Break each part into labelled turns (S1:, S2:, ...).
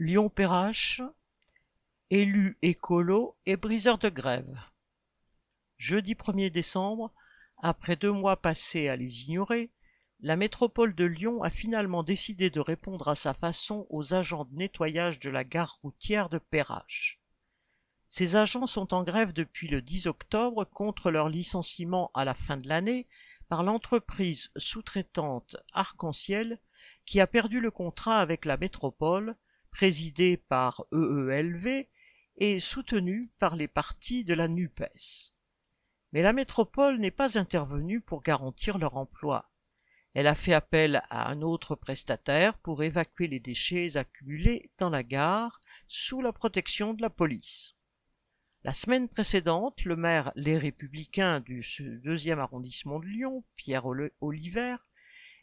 S1: Lyon-Perrache, élus écolo et briseurs de grève. Jeudi 1er décembre, après deux mois passés à les ignorer, la métropole de Lyon a finalement décidé de répondre à sa façon aux agents de nettoyage de la gare routière de Perrache. Ces agents sont en grève depuis le 10 octobre contre leur licenciement à la fin de l'année par l'entreprise sous-traitante Arc-en-Ciel qui a perdu le contrat avec la métropole, présidée par EELV et soutenue par les partis de la NUPES. Mais la métropole n'est pas intervenue pour garantir leur emploi. Elle a fait appel à un autre prestataire pour évacuer les déchets accumulés dans la gare sous la protection de la police. La semaine précédente, le maire Les Républicains du deuxième arrondissement de Lyon, Pierre Oliver,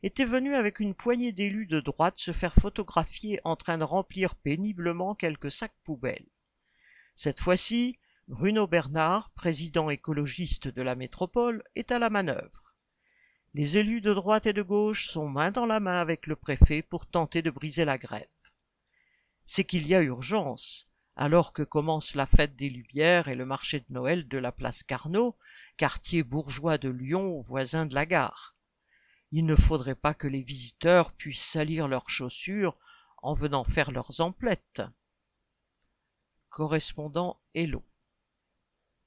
S1: était venu avec une poignée d'élus de droite se faire photographier en train de remplir péniblement quelques sacs poubelles. Cette fois-ci, Bruno Bernard, président écologiste de la métropole, est à la manœuvre. Les élus de droite et de gauche sont main dans la main avec le préfet pour tenter de briser la grève. C'est qu'il y a urgence, alors que commence la fête des Lumières et le marché de Noël de la place Carnot, quartier bourgeois de Lyon voisin de la gare. Il ne faudrait pas que les visiteurs puissent salir leurs chaussures en venant faire leurs emplettes. Correspondant Hello.